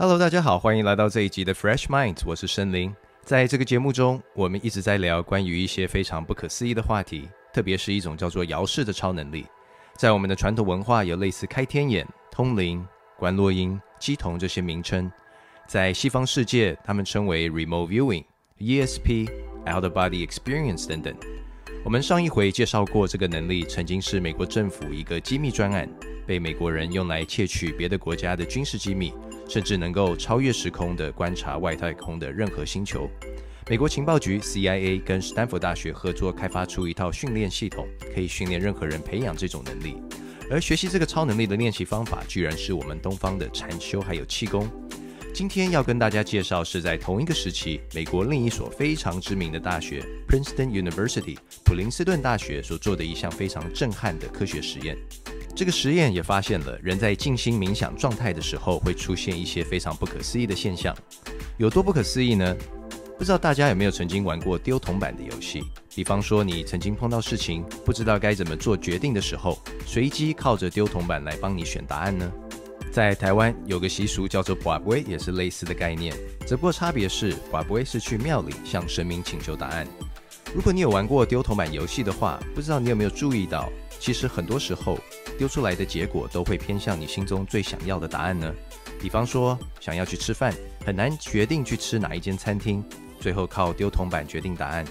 Hello，大家好，欢迎来到这一集的 Fresh Mind，我是申林。在这个节目中，我们一直在聊关于一些非常不可思议的话题，特别是一种叫做遥视的超能力。在我们的传统文化，有类似开天眼、通灵、观落音、鸡童这些名称。在西方世界，他们称为 Remote Viewing、ESP、Out of Body Experience 等等。我们上一回介绍过，这个能力曾经是美国政府一个机密专案，被美国人用来窃取别的国家的军事机密，甚至能够超越时空的观察外太空的任何星球。美国情报局 CIA 跟斯坦福大学合作开发出一套训练系统，可以训练任何人培养这种能力。而学习这个超能力的练习方法，居然是我们东方的禅修还有气功。今天要跟大家介绍，是在同一个时期，美国另一所非常知名的大学 Princeton University 普林斯顿大学所做的一项非常震撼的科学实验。这个实验也发现了，人在静心冥想状态的时候，会出现一些非常不可思议的现象。有多不可思议呢？不知道大家有没有曾经玩过丢铜板的游戏？比方说，你曾经碰到事情不知道该怎么做决定的时候，随机靠着丢铜板来帮你选答案呢？在台湾有个习俗叫做“寡杯”，也是类似的概念，只不过差别是“寡杯”是去庙里向神明请求答案。如果你有玩过丢铜板游戏的话，不知道你有没有注意到，其实很多时候丢出来的结果都会偏向你心中最想要的答案呢。比方说，想要去吃饭，很难决定去吃哪一间餐厅，最后靠丢铜板决定答案，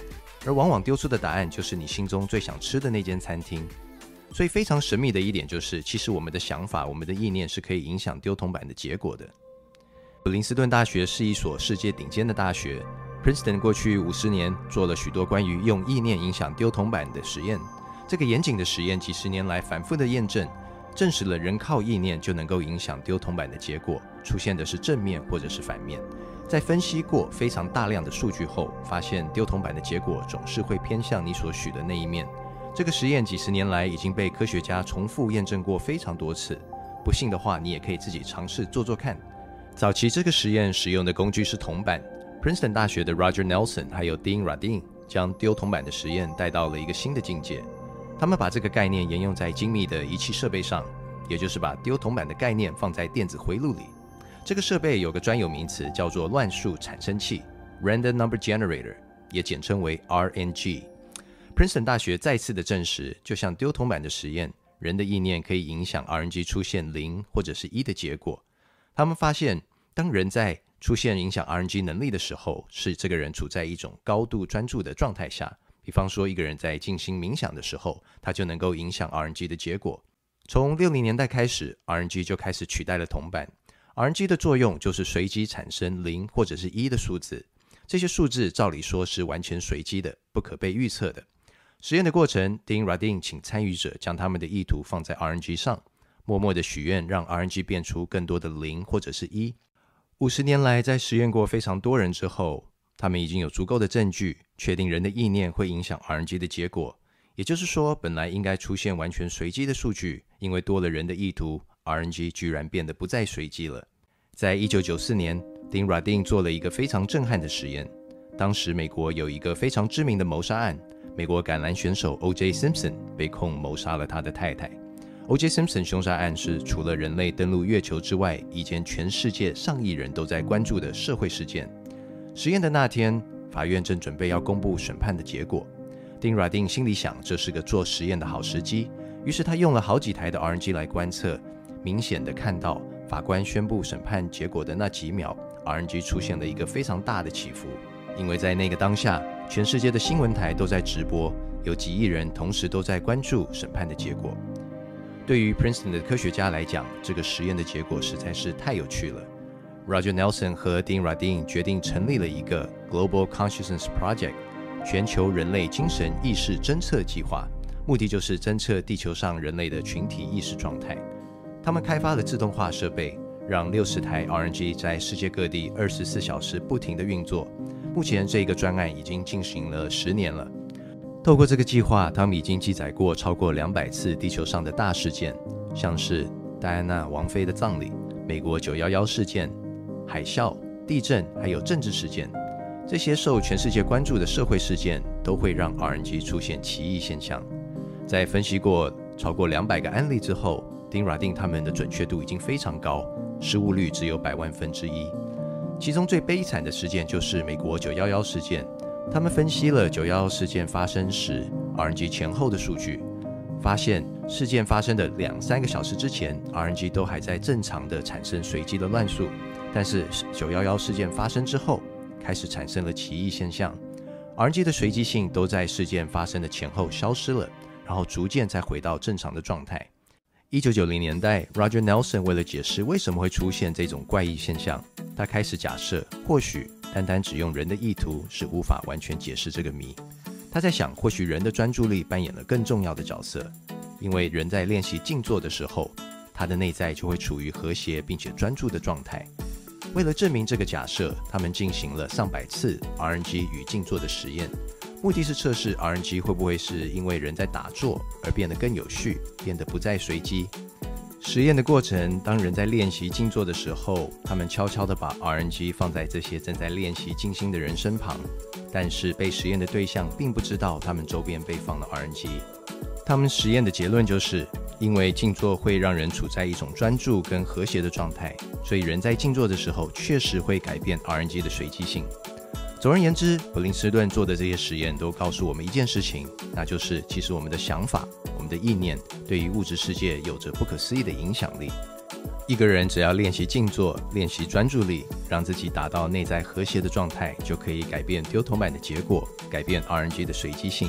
而往往丢出的答案就是你心中最想吃的那间餐厅。所以非常神秘的一点就是，其实我们的想法、我们的意念是可以影响丢铜板的结果的。普林斯顿大学是一所世界顶尖的大学，Princeton 过去五十年做了许多关于用意念影响丢铜板的实验。这个严谨的实验几十年来反复的验证，证实了人靠意念就能够影响丢铜板的结果，出现的是正面或者是反面。在分析过非常大量的数据后，发现丢铜板的结果总是会偏向你所许的那一面。这个实验几十年来已经被科学家重复验证过非常多次，不信的话，你也可以自己尝试做做看。早期这个实验使用的工具是铜板，Princeton 大学的 Roger Nelson 还有 Dean Radin 将丢铜板的实验带到了一个新的境界。他们把这个概念沿用在精密的仪器设备上，也就是把丢铜板的概念放在电子回路里。这个设备有个专有名词叫做乱数产生器 （Random Number Generator），也简称为 RNG。Princeton 大学再次的证实，就像丢铜板的实验，人的意念可以影响 RNG 出现零或者是一的结果。他们发现，当人在出现影响 RNG 能力的时候，是这个人处在一种高度专注的状态下。比方说，一个人在静心冥想的时候，他就能够影响 RNG 的结果。从六零年代开始，RNG 就开始取代了铜板。RNG 的作用就是随机产生零或者是一的数字，这些数字照理说是完全随机的，不可被预测的。实验的过程，Dean Radin 请参与者将他们的意图放在 RNG 上，默默的许愿，让 RNG 变出更多的零或者是一。五十年来，在实验过非常多人之后，他们已经有足够的证据，确定人的意念会影响 RNG 的结果。也就是说，本来应该出现完全随机的数据，因为多了人的意图，RNG 居然变得不再随机了。在一九九四年，Dean Radin 做了一个非常震撼的实验。当时美国有一个非常知名的谋杀案。美国橄榄选手 O.J. Simpson 被控谋杀了他的太太。O.J. Simpson 凶杀案是除了人类登陆月球之外，一件全世界上亿人都在关注的社会事件。实验的那天，法院正准备要公布审判的结果。丁拉丁心里想，这是个做实验的好时机，于是他用了好几台的 RNG 来观测，明显的看到法官宣布审判结果的那几秒，RNG 出现了一个非常大的起伏，因为在那个当下。全世界的新闻台都在直播，有几亿人同时都在关注审判的结果。对于 Princeton 的科学家来讲，这个实验的结果实在是太有趣了。Roger Nelson 和 Dean Radin 决定成立了一个 Global Consciousness Project，全球人类精神意识侦测计划，目的就是侦测地球上人类的群体意识状态。他们开发了自动化设备，让六十台 RNG 在世界各地二十四小时不停地运作。目前这个专案已经进行了十年了。透过这个计划，他们已经记载过超过两百次地球上的大事件，像是戴安娜王妃的葬礼、美国九幺幺事件、海啸、地震，还有政治事件。这些受全世界关注的社会事件，都会让 RNG 出现奇异现象。在分析过超过两百个案例之后丁拉丁他们的准确度已经非常高，失误率只有百万分之一。其中最悲惨的事件就是美国九幺幺事件。他们分析了九幺幺事件发生时 RNG 前后的数据，发现事件发生的两三个小时之前，RNG 都还在正常的产生随机的乱数，但是九幺幺事件发生之后，开始产生了奇异现象，RNG 的随机性都在事件发生的前后消失了，然后逐渐再回到正常的状态。一九九零年代，Roger Nelson 为了解释为什么会出现这种怪异现象，他开始假设，或许单单只用人的意图是无法完全解释这个谜。他在想，或许人的专注力扮演了更重要的角色，因为人在练习静坐的时候，他的内在就会处于和谐并且专注的状态。为了证明这个假设，他们进行了上百次 RNG 与静坐的实验。目的是测试 RNG 会不会是因为人在打坐而变得更有序，变得不再随机。实验的过程，当人在练习静坐的时候，他们悄悄地把 RNG 放在这些正在练习静心的人身旁，但是被实验的对象并不知道他们周边被放了 RNG。他们实验的结论就是，因为静坐会让人处在一种专注跟和谐的状态，所以人在静坐的时候确实会改变 RNG 的随机性。总而言之，普林斯顿做的这些实验都告诉我们一件事情，那就是其实我们的想法、我们的意念对于物质世界有着不可思议的影响力。一个人只要练习静坐、练习专注力，让自己达到内在和谐的状态，就可以改变丢铜板的结果，改变 RNG 的随机性。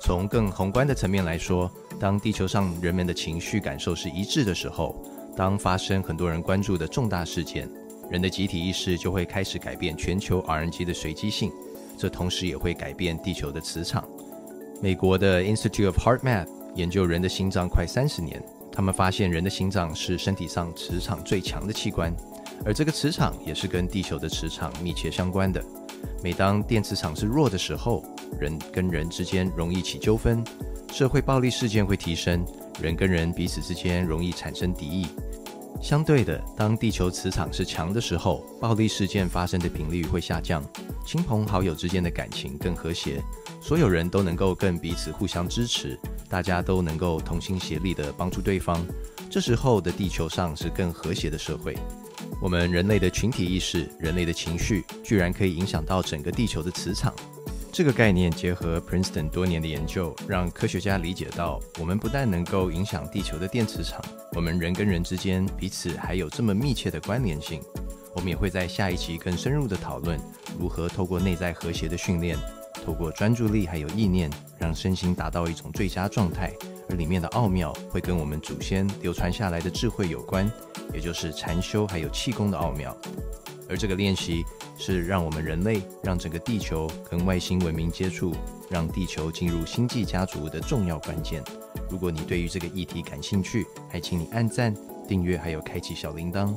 从更宏观的层面来说，当地球上人们的情绪感受是一致的时候，当发生很多人关注的重大事件。人的集体意识就会开始改变全球 RNG 的随机性，这同时也会改变地球的磁场。美国的 Institute of Heart Math 研究人的心脏快三十年，他们发现人的心脏是身体上磁场最强的器官，而这个磁场也是跟地球的磁场密切相关的。每当电磁场是弱的时候，人跟人之间容易起纠纷，社会暴力事件会提升，人跟人彼此之间容易产生敌意。相对的，当地球磁场是强的时候，暴力事件发生的频率会下降，亲朋好友之间的感情更和谐，所有人都能够更彼此互相支持，大家都能够同心协力地帮助对方。这时候的地球上是更和谐的社会。我们人类的群体意识、人类的情绪，居然可以影响到整个地球的磁场。这个概念结合 Princeton 多年的研究，让科学家理解到，我们不但能够影响地球的电磁场，我们人跟人之间彼此还有这么密切的关联性。我们也会在下一期更深入的讨论，如何透过内在和谐的训练，透过专注力还有意念，让身心达到一种最佳状态。而里面的奥妙会跟我们祖先流传下来的智慧有关，也就是禅修还有气功的奥妙。而这个练习是让我们人类、让整个地球跟外星文明接触，让地球进入星际家族的重要关键。如果你对于这个议题感兴趣，还请你按赞、订阅，还有开启小铃铛。